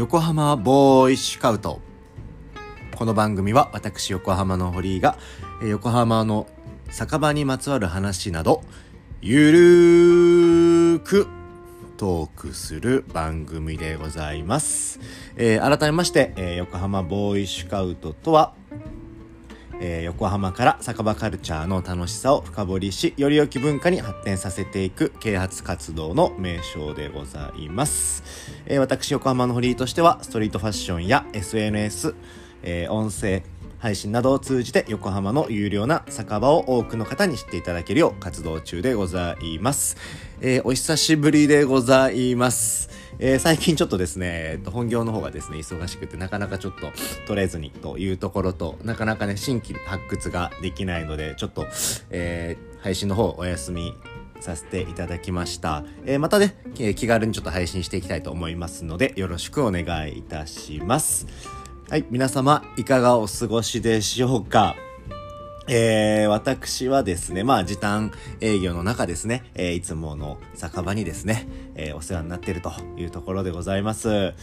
横浜ボーイシュカウト。この番組は私横浜の堀井がえ横浜の酒場にまつわる話などゆるーくトークする番組でございます、えー改めまして、えー横浜ボーイシュカウトとはえー横浜から酒場カルチャーの楽しさを深掘りしより良き文化に発展させていく啓発活動の名称でございます、えー私横浜のフリーとしてはストリートファッションや SNS、えー音声配信などを通じて横浜の有料な酒場を多くの方に知っていただけるよう活動中でございます、えーお久しぶりでございます。えー最近ちょっとですね、えっと本業の方がですね、忙しくてなかなかちょっと取れずにというところと、なかなかね、新規発掘ができないので、ちょっと、えー配信の方お休みさせていただきました。えーまたね、え気軽にちょっと配信していきたいと思いますので、よろしくお願いいたします。はい、皆様、いかがお過ごしでしょうか？えー、私はですね、まあ、時短営業の中ですね、えーいつもの酒場にですね、えーお世話になっているというところでございます。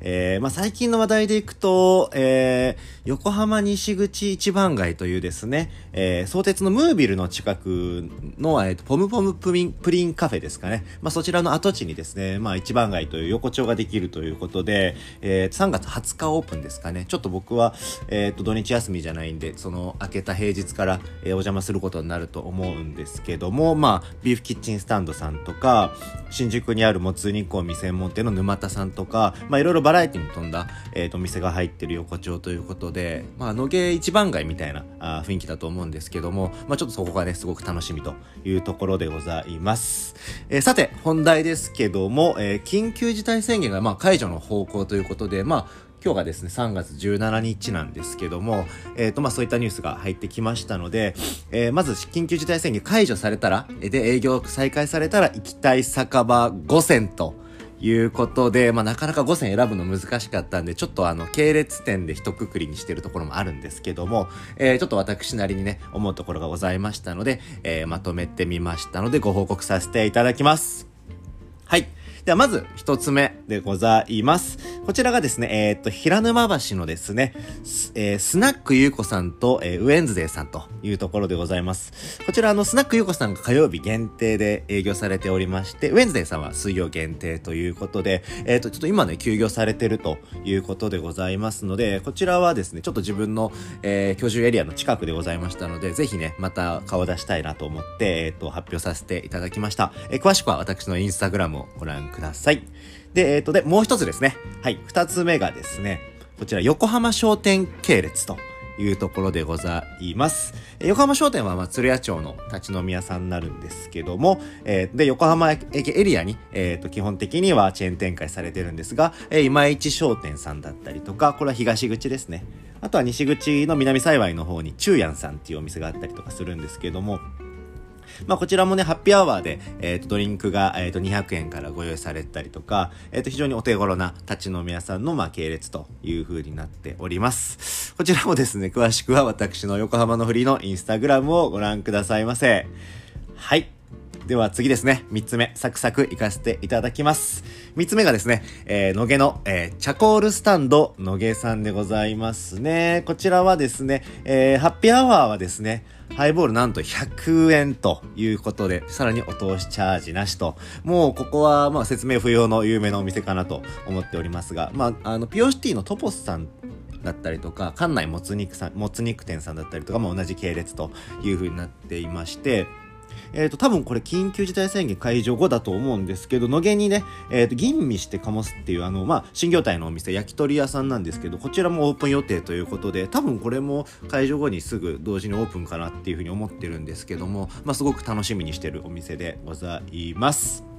えー、まあ、最近の話題でいくと、えー、横浜西口一番街というですね、えー、相鉄のムービルの近くの、えー、ポムポムプリン、プリンカフェですかね。まあ、そちらの跡地にですね、まあ、一番街という横丁ができるということで、えー、3月20日オープンですかね。ちょっと僕は、えっ、と、土日休みじゃないんで、その、明けた平日から、えーお邪魔することになると思うんですけども、まあ、ビーフキッチンスタンドさんとか、新宿にあるもつ煮込み専門店の沼田さんとか、まあ、いろいろバラエティに富んだ、えっ、と、店が入ってる横丁ということで、まあ、野毛一番街みたいなあ雰囲気だと思うんですけども、まあ、ちょっとそこがね、すごく楽しみというところでございます。えーさて、本題ですけども、えー緊急事態宣言が、まあ、解除の方向ということで、まあ、今日がですね、3月17日なんですけども、えっ、と、まあ、そういったニュースが入ってきましたので、えーまず、緊急事態宣言解除されたら、で、営業再開されたら、行きたい酒場5選と、いうことで、まあ、なかなか5選選ぶの難しかったんで、ちょっとあの、系列店で一括りにしてるところもあるんですけども、えーちょっと私なりにね、思うところがございましたので、えーまとめてみましたので、ご報告させていただきます。はい。では、まず、一つ目でございます。こちらがですね、えーっと、平沼橋のですね、ス,、えースナックゆうこさんと、えーウェンズデーさんというところでございます。こちら、あの、スナックゆうこさんが火曜日限定で営業されておりまして、ウェンズデーさんは水曜限定ということで、えーっと、ちょっと今ね、休業されてるということでございますので、こちらはですね、ちょっと自分の、えー居住エリアの近くでございましたので、ぜひね、また顔出したいなと思って、えーっと、発表させていただきました。えー詳しくは私のインスタグラムをご覧ください。で、えっ、と、で、もう一つですね。はい。二つ目がですね、こちら、横浜商店系列というところでございます。横浜商店は、まあ、鶴屋町の立ち飲み屋さんになるんですけども、えーで、横浜駅エリアに、えっ、と、基本的にはチェーン展開されてるんですが、えー今市商店さんだったりとか、これは東口ですね。あとは西口の南幸いの方に、中やんさんっていうお店があったりとかするんですけども、まあ、こちらもね、ハッピーアワーで、えっ、と、ドリンクが、えっ、と、200円からご用意されたりとか、えっ、と、非常にお手頃な立ち飲み屋さんの、まあ、系列という風になっております。こちらもですね、詳しくは私の横浜のフリーのインスタグラムをご覧くださいませ。はい。では次ですね。三つ目、サクサクいかせていただきます。三つ目がですね、えー、野毛の、えーチャコールスタンド野毛さんでございますね。こちらはですね、えーハッピーアワーはですね、ハイボールなんと100円ということで、さらにお通しチャージなしと。もうここは、まあ説明不要の有名なお店かなと思っておりますが、まあ、あの、ピオシティのトポスさんだったりとか、館内もつ肉さん、もつ肉店さんだったりとかも同じ系列という風になっていまして、えっ、と、多分これ緊急事態宣言解除後だと思うんですけど、野毛にね、えっ、と、吟味して醸すっていう、あの、まあ、新業態のお店、焼き鳥屋さんなんですけど、こちらもオープン予定ということで、多分これも解除後にすぐ同時にオープンかなっていうふうに思ってるんですけども、まあ、すごく楽しみにしてるお店でございます。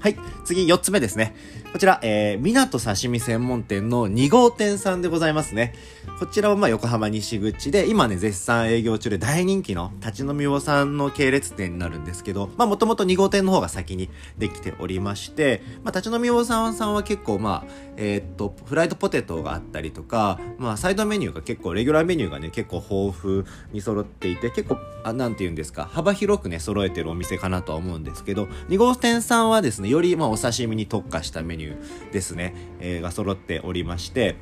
はい。次、4つ目ですね。こちら、えー、港刺身専門店の2号店さんでございますね。こちらはまあ横浜西口で、今ね、絶賛営業中で大人気の立ち飲み屋さんの系列店になるんですけど、まあもともと2号店の方が先にできておりまして、まあ立ち飲み屋さんさんは結構まあ、えーっと、フライドポテトがあったりとか、まあサイドメニューが結構、レギュラーメニューがね、結構豊富に揃っていて、結構、あなんて言うんですか、幅広くね、揃えてるお店かなとは思うんですけど、2号店さんはですね、より、まあ、お刺身に特化したメニューですね、えー、が揃っておりまして、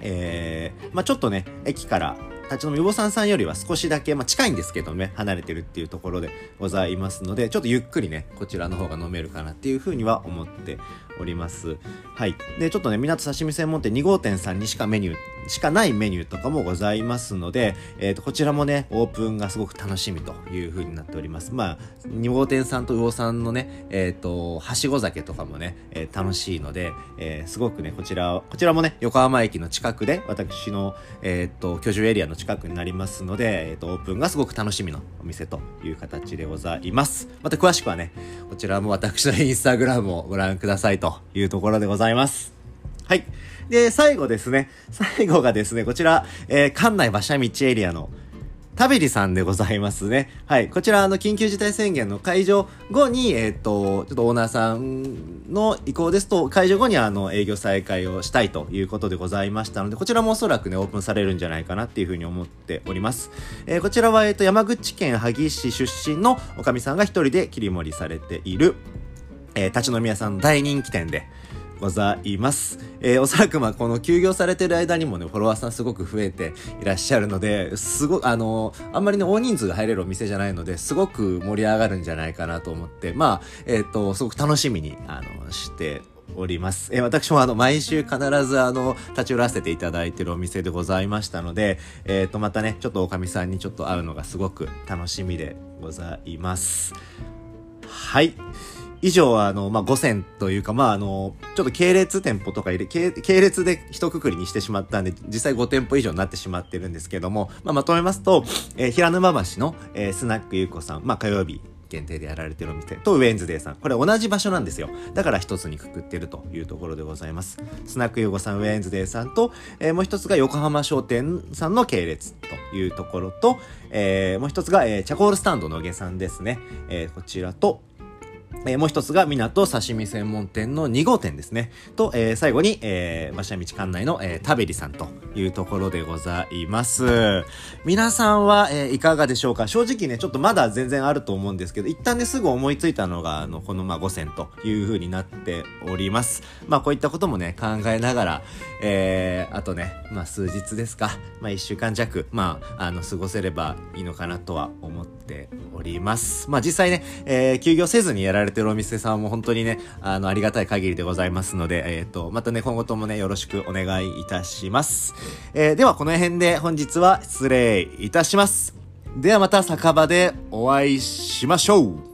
えー、まあ、ちょっとね、駅から立ち飲み予防さんさんよりは少しだけ、まあ、近いんですけどね、離れてるっていうところでございますので、ちょっとゆっくりね、こちらの方が飲めるかなっていうふうには思っております。はい。で、ちょっとね、港刺身専門店2号店さんにしかメニュー、しかないメニューとかもございますので、え、ー、と、こちらもね、オープンがすごく楽しみという風になっております。まあ、2号店さんと魚さんのね、えっ、ー、と、はしご酒とかもね、えー、楽しいので、えー、すごくね、こちら、こちらもね、横浜駅の近くで、私の、えっ、と、居住エリアの近くになりますので、えっ、と、オープンがすごく楽しみのお店という形でございます。また詳しくはね、こちらも私のインスタグラムをご覧くださいというところでございます。はい。で、最後ですね。最後がですね、こちら、えー、館内馬車道エリアの、タベリさんでございますね。はい。こちら、あの、緊急事態宣言の解除後に、えっ、ー、と、ちょっとオーナーさんの意向ですと、解除後にあの、営業再開をしたいということでございましたので、こちらもおそらくね、オープンされるんじゃないかなっていうふうに思っております。えー、こちらは、えっ、ー、と、山口県萩市出身のおかみさんが一人で切り盛りされている、えー、立ち飲み屋さんの大人気店で、ございます。えー、おそらくまあこの休業されてる間にもね、フォロワーさんすごく増えていらっしゃるので、すごあのー、あんまりね、大人数が入れるお店じゃないので、すごく盛り上がるんじゃないかなと思って、まあ、えっ、ー、と、すごく楽しみに、あの、しております。えー、私もあの、毎週必ずあの、立ち寄らせていただいてるお店でございましたので、えっ、ー、と、またね、ちょっとおかみさんにちょっと会うのがすごく楽しみでございます。はい。以上は、あの、まあ、5選というか、まあ、あの、ちょっと系列店舗とか入れ、系列で一括りにしてしまったんで、実際5店舗以上になってしまってるんですけども、まあ、まとめますと、えー、平沼橋の、えー、スナックゆうこさん、まあ、火曜日、限定でやられてるお店とウェンズデーさん。これ同じ場所なんですよ。だから一つにくくってるというところでございます。スナックユーゴさん、ウェンズデーさんと、えー、もう一つが横浜商店さんの系列というところと、えー、もう一つが、えー、チャコールスタンドのげさんですね。えー、こちらと、えー、もう一つが港刺身専門店の2号店ですね。と、えー、最後に、えー、馬車道館内の、えー、タベリさんというところでございます。皆さんは、えー、いかがでしょうか？正直ね、ちょっとまだ全然あると思うんですけど、一旦ね、すぐ思いついたのが、あの、この、まあ、5選という風になっております。まあ、こういったこともね、考えながら、えー、あとね、まあ、数日ですか。まあ、1週間弱、まあ、あの、過ごせればいいのかなとは思っております。まあ、実際ね、えー、休業せずにやられててるお店さんも本当にね、あの、ありがたい限りでございますので、えっ、ー、と、またね、今後ともね、よろしくお願いいたします。えー、では、この辺で本日は失礼いたします。ではまた酒場でお会いしましょう